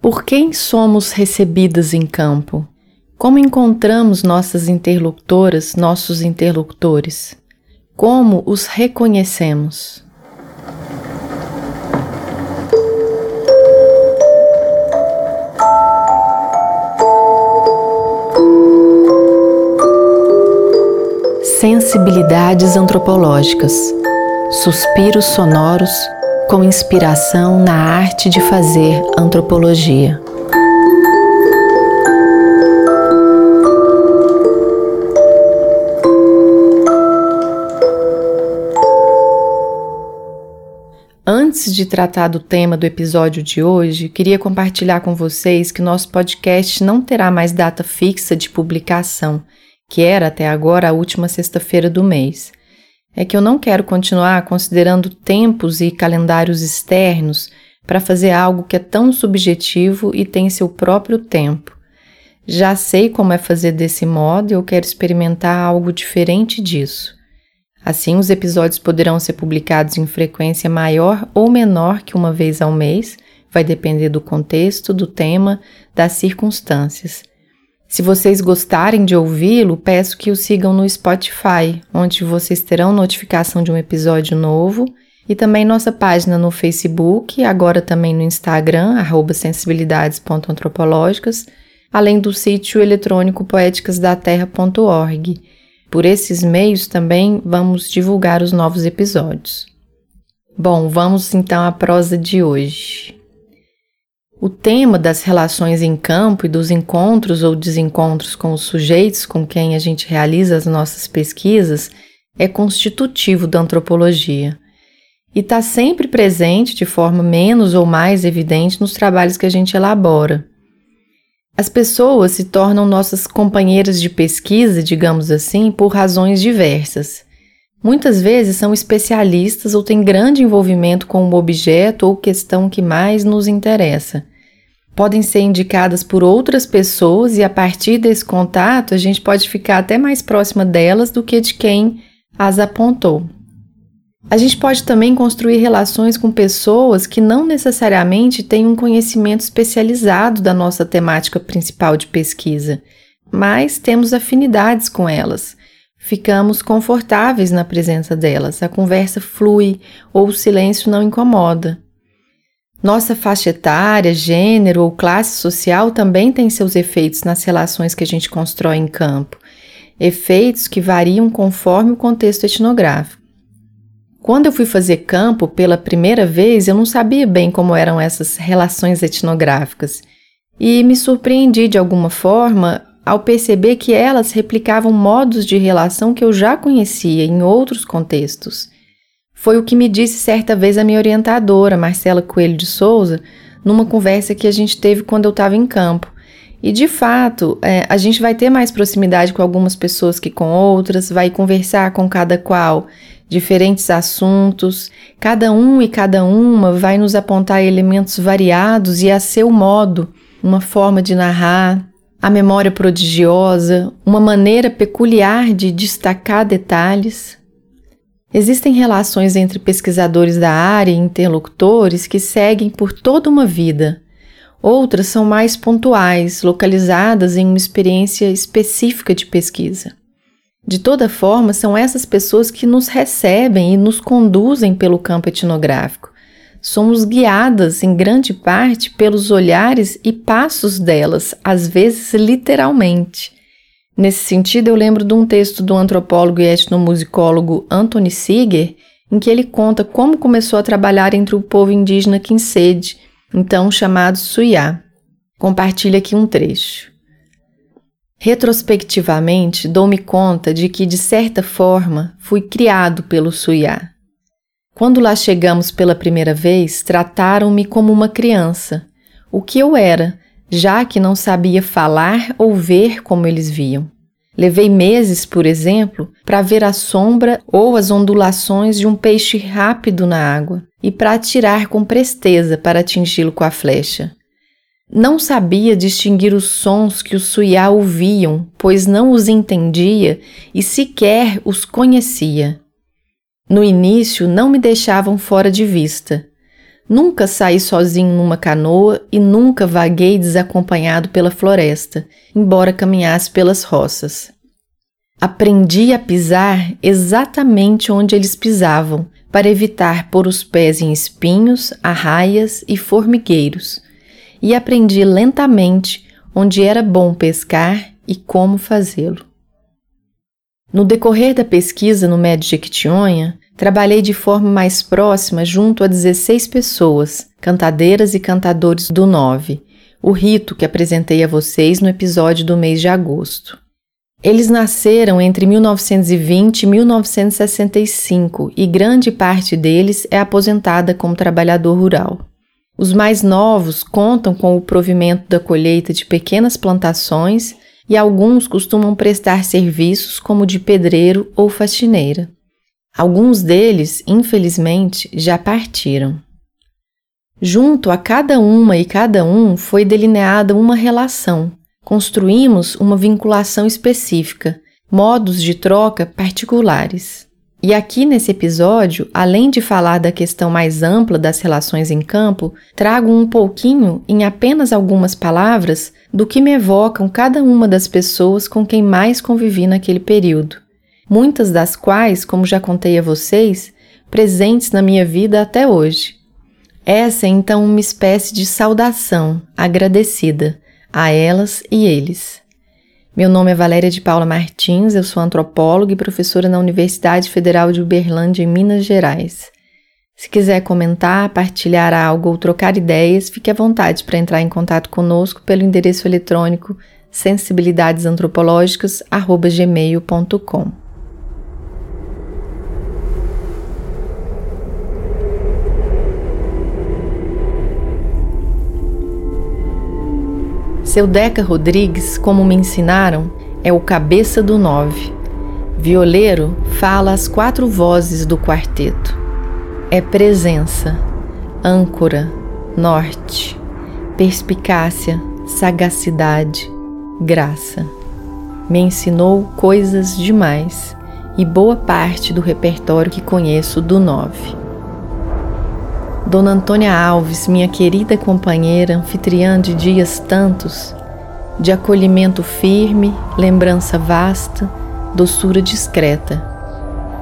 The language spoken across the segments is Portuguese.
Por quem somos recebidas em campo? Como encontramos nossas interlocutoras, nossos interlocutores? Como os reconhecemos? Sensibilidades antropológicas, suspiros sonoros com inspiração na arte de fazer antropologia. Antes de tratar do tema do episódio de hoje, queria compartilhar com vocês que nosso podcast não terá mais data fixa de publicação que era até agora a última sexta-feira do mês. É que eu não quero continuar considerando tempos e calendários externos para fazer algo que é tão subjetivo e tem seu próprio tempo. Já sei como é fazer desse modo e eu quero experimentar algo diferente disso. Assim, os episódios poderão ser publicados em frequência maior ou menor que uma vez ao mês, vai depender do contexto, do tema, das circunstâncias. Se vocês gostarem de ouvi-lo, peço que o sigam no Spotify, onde vocês terão notificação de um episódio novo, e também nossa página no Facebook, agora também no Instagram, sensibilidades.antropológicas, além do sítio eletrônico poéticasdaterra.org. Por esses meios também vamos divulgar os novos episódios. Bom, vamos então à prosa de hoje. O tema das relações em campo e dos encontros ou desencontros com os sujeitos com quem a gente realiza as nossas pesquisas é constitutivo da antropologia e está sempre presente de forma menos ou mais evidente nos trabalhos que a gente elabora. As pessoas se tornam nossas companheiras de pesquisa, digamos assim, por razões diversas. Muitas vezes são especialistas ou têm grande envolvimento com o objeto ou questão que mais nos interessa podem ser indicadas por outras pessoas e a partir desse contato a gente pode ficar até mais próxima delas do que de quem as apontou. A gente pode também construir relações com pessoas que não necessariamente têm um conhecimento especializado da nossa temática principal de pesquisa, mas temos afinidades com elas. Ficamos confortáveis na presença delas, a conversa flui ou o silêncio não incomoda. Nossa faixa etária, gênero ou classe social também tem seus efeitos nas relações que a gente constrói em campo, efeitos que variam conforme o contexto etnográfico. Quando eu fui fazer campo pela primeira vez, eu não sabia bem como eram essas relações etnográficas e me surpreendi de alguma forma ao perceber que elas replicavam modos de relação que eu já conhecia em outros contextos. Foi o que me disse certa vez a minha orientadora, Marcela Coelho de Souza, numa conversa que a gente teve quando eu estava em campo. E de fato, é, a gente vai ter mais proximidade com algumas pessoas que com outras, vai conversar com cada qual diferentes assuntos, cada um e cada uma vai nos apontar elementos variados e a seu modo, uma forma de narrar, a memória prodigiosa, uma maneira peculiar de destacar detalhes. Existem relações entre pesquisadores da área e interlocutores que seguem por toda uma vida. Outras são mais pontuais, localizadas em uma experiência específica de pesquisa. De toda forma, são essas pessoas que nos recebem e nos conduzem pelo campo etnográfico. Somos guiadas, em grande parte, pelos olhares e passos delas, às vezes literalmente. Nesse sentido, eu lembro de um texto do antropólogo e etnomusicólogo Anthony Seeger, em que ele conta como começou a trabalhar entre o povo indígena Kinsede, então chamado Suyá. Compartilha aqui um trecho. Retrospectivamente, dou-me conta de que, de certa forma, fui criado pelo Suyá. Quando lá chegamos pela primeira vez, trataram-me como uma criança, o que eu era, já que não sabia falar ou ver como eles viam. Levei meses, por exemplo, para ver a sombra ou as ondulações de um peixe rápido na água e para atirar com presteza para atingi-lo com a flecha. Não sabia distinguir os sons que os suiá ouviam, pois não os entendia e sequer os conhecia. No início não me deixavam fora de vista, Nunca saí sozinho numa canoa e nunca vaguei desacompanhado pela floresta, embora caminhasse pelas roças. Aprendi a pisar exatamente onde eles pisavam, para evitar pôr os pés em espinhos, arraias e formigueiros, e aprendi lentamente onde era bom pescar e como fazê-lo. No decorrer da pesquisa no Médio Jequitinhonha, trabalhei de forma mais próxima junto a 16 pessoas, cantadeiras e cantadores do Nove, o rito que apresentei a vocês no episódio do mês de agosto. Eles nasceram entre 1920 e 1965 e grande parte deles é aposentada como trabalhador rural. Os mais novos contam com o provimento da colheita de pequenas plantações e alguns costumam prestar serviços como de pedreiro ou faxineira. Alguns deles, infelizmente, já partiram. Junto a cada uma e cada um foi delineada uma relação. Construímos uma vinculação específica, modos de troca particulares. E aqui nesse episódio, além de falar da questão mais ampla das relações em campo, trago um pouquinho, em apenas algumas palavras, do que me evocam cada uma das pessoas com quem mais convivi naquele período. Muitas das quais, como já contei a vocês, presentes na minha vida até hoje. Essa é então uma espécie de saudação agradecida a elas e eles. Meu nome é Valéria de Paula Martins, eu sou antropóloga e professora na Universidade Federal de Uberlândia, em Minas Gerais. Se quiser comentar, partilhar algo ou trocar ideias, fique à vontade para entrar em contato conosco pelo endereço eletrônico sensibilidadesantropológicas@gmail.com. Seu Deca Rodrigues, como me ensinaram, é o cabeça do nove. Violeiro fala as quatro vozes do quarteto. É presença, âncora, norte, perspicácia, sagacidade, graça. Me ensinou coisas demais e boa parte do repertório que conheço do nove. Dona Antônia Alves, minha querida companheira, anfitriã de dias tantos, de acolhimento firme, lembrança vasta, doçura discreta.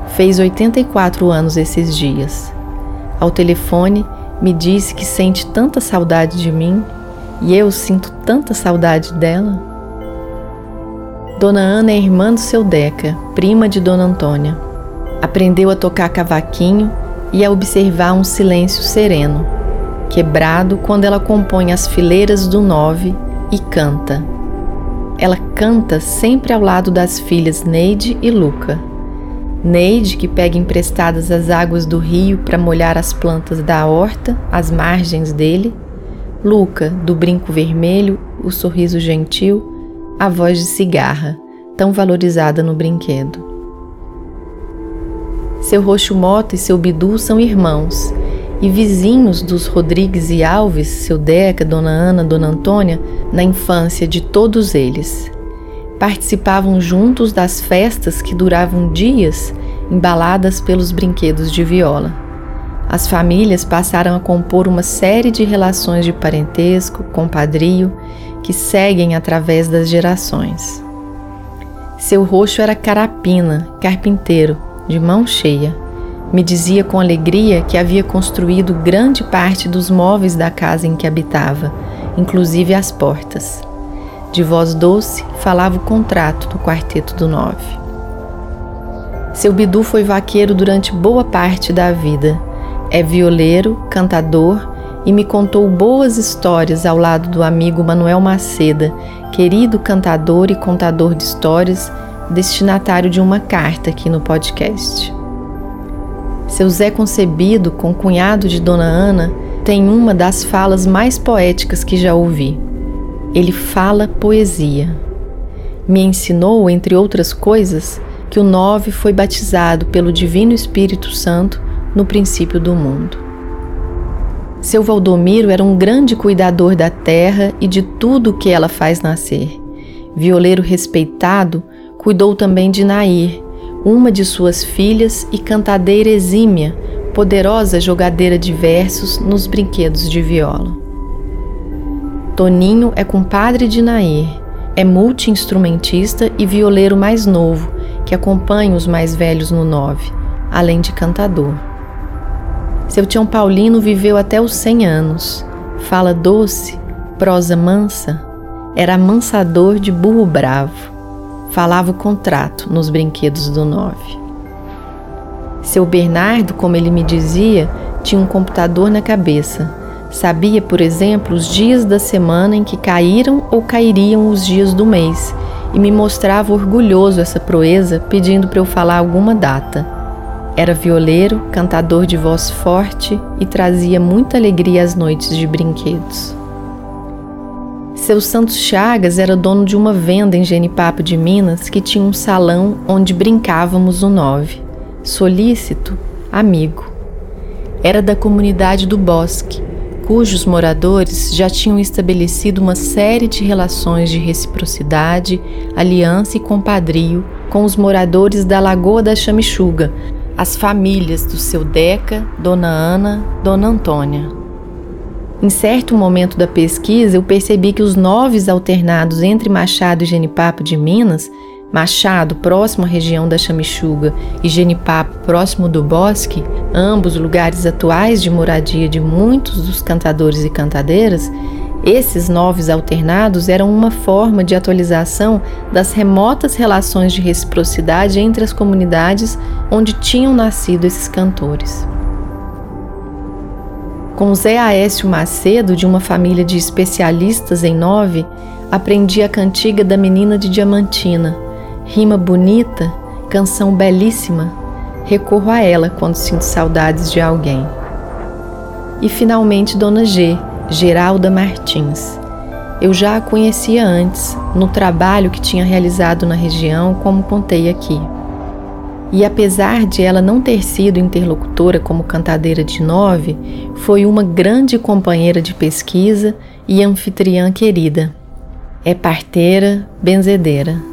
Fez 84 anos esses dias. Ao telefone, me disse que sente tanta saudade de mim e eu sinto tanta saudade dela. Dona Ana é irmã do seu Deca, prima de Dona Antônia. Aprendeu a tocar cavaquinho e a observar um silêncio sereno, quebrado quando ela compõe as fileiras do nove e canta. Ela canta sempre ao lado das filhas Neide e Luca. Neide, que pega emprestadas as águas do rio para molhar as plantas da horta às margens dele. Luca, do brinco vermelho, o sorriso gentil, a voz de cigarra, tão valorizada no brinquedo. Seu Roxo Mota e seu Bidu são irmãos, e vizinhos dos Rodrigues e Alves, seu Deca, Dona Ana, Dona Antônia, na infância de todos eles. Participavam juntos das festas que duravam dias, embaladas pelos brinquedos de viola. As famílias passaram a compor uma série de relações de parentesco, compadrio, que seguem através das gerações. Seu roxo era carapina, carpinteiro, de mão cheia. Me dizia com alegria que havia construído grande parte dos móveis da casa em que habitava, inclusive as portas. De voz doce, falava o contrato do Quarteto do Nove. Seu Bidu foi vaqueiro durante boa parte da vida. É violeiro, cantador e me contou boas histórias ao lado do amigo Manuel Maceda, querido cantador e contador de histórias destinatário de uma carta aqui no podcast. Seu Zé concebido, com cunhado de Dona Ana, tem uma das falas mais poéticas que já ouvi. Ele fala poesia. Me ensinou, entre outras coisas, que o nove foi batizado pelo Divino Espírito Santo no princípio do mundo. Seu Valdomiro era um grande cuidador da terra e de tudo o que ela faz nascer. Violeiro respeitado, cuidou também de Nair, uma de suas filhas e cantadeira exímia, poderosa jogadeira de versos nos brinquedos de viola. Toninho é compadre de Nair, é multi-instrumentista e violeiro mais novo, que acompanha os mais velhos no nove, além de cantador. Seu Tião Paulino viveu até os cem anos, fala doce, prosa mansa, era amansador de burro bravo, falava o contrato nos brinquedos do nove. Seu Bernardo, como ele me dizia, tinha um computador na cabeça. Sabia, por exemplo, os dias da semana em que caíram ou cairiam os dias do mês e me mostrava orgulhoso essa proeza, pedindo para eu falar alguma data. Era violeiro, cantador de voz forte e trazia muita alegria às noites de brinquedos. Seu Santos Chagas era dono de uma venda em Genipapo de Minas que tinha um salão onde brincávamos o nove solícito, amigo. Era da comunidade do Bosque, cujos moradores já tinham estabelecido uma série de relações de reciprocidade, aliança e compadrio com os moradores da Lagoa da Chamichuga, as famílias do seu Deca, Dona Ana, Dona Antônia. Em certo momento da pesquisa, eu percebi que os noves alternados entre Machado e Genipapo de Minas Machado, próximo à região da Chamichuga, e Genipapo, próximo do bosque, ambos lugares atuais de moradia de muitos dos cantadores e cantadeiras, esses novos alternados eram uma forma de atualização das remotas relações de reciprocidade entre as comunidades onde tinham nascido esses cantores. Com Zé Aécio Macedo, de uma família de especialistas em nove, aprendi a cantiga da menina de Diamantina Rima bonita, canção belíssima, recorro a ela quando sinto saudades de alguém. E finalmente Dona G, Geralda Martins. Eu já a conhecia antes, no trabalho que tinha realizado na região, como contei aqui. E apesar de ela não ter sido interlocutora como cantadeira de nove, foi uma grande companheira de pesquisa e anfitriã querida. É parteira, benzedeira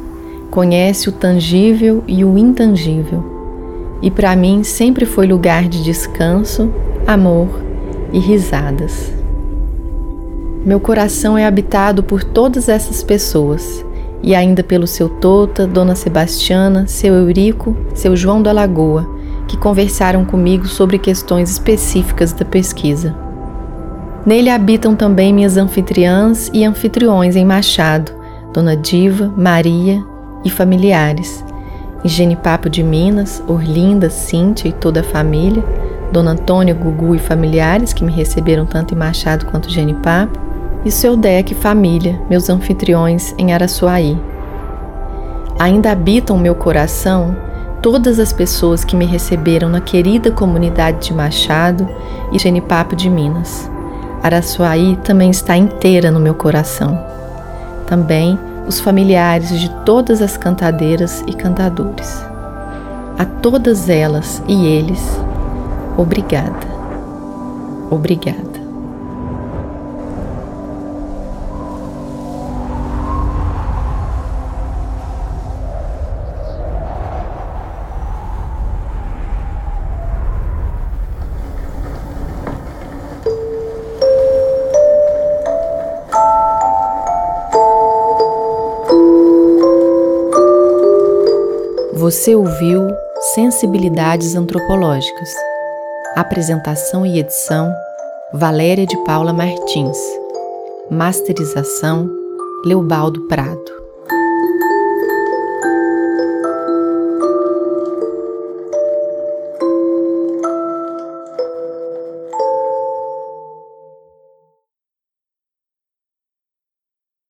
conhece o tangível e o intangível, e para mim sempre foi lugar de descanso, amor e risadas. Meu coração é habitado por todas essas pessoas, e ainda pelo seu Tota, Dona Sebastiana, seu Eurico, seu João da Lagoa, que conversaram comigo sobre questões específicas da pesquisa. Nele habitam também minhas anfitriãs e anfitriões em Machado, Dona Diva, Maria e familiares. Em Genipapo de Minas, Orlinda, Cíntia e toda a família, Dona Antônia, Gugu e familiares que me receberam tanto em Machado quanto Genipapo, e seu Deck família, meus anfitriões em Araçuaí. Ainda habitam meu coração todas as pessoas que me receberam na querida comunidade de Machado e Genipapo de Minas. Araçuaí também está inteira no meu coração. Também os familiares de todas as cantadeiras e cantadores. A todas elas e eles, obrigada, obrigada. Você ouviu Sensibilidades Antropológicas. Apresentação e edição: Valéria de Paula Martins. Masterização: Leobaldo Prado.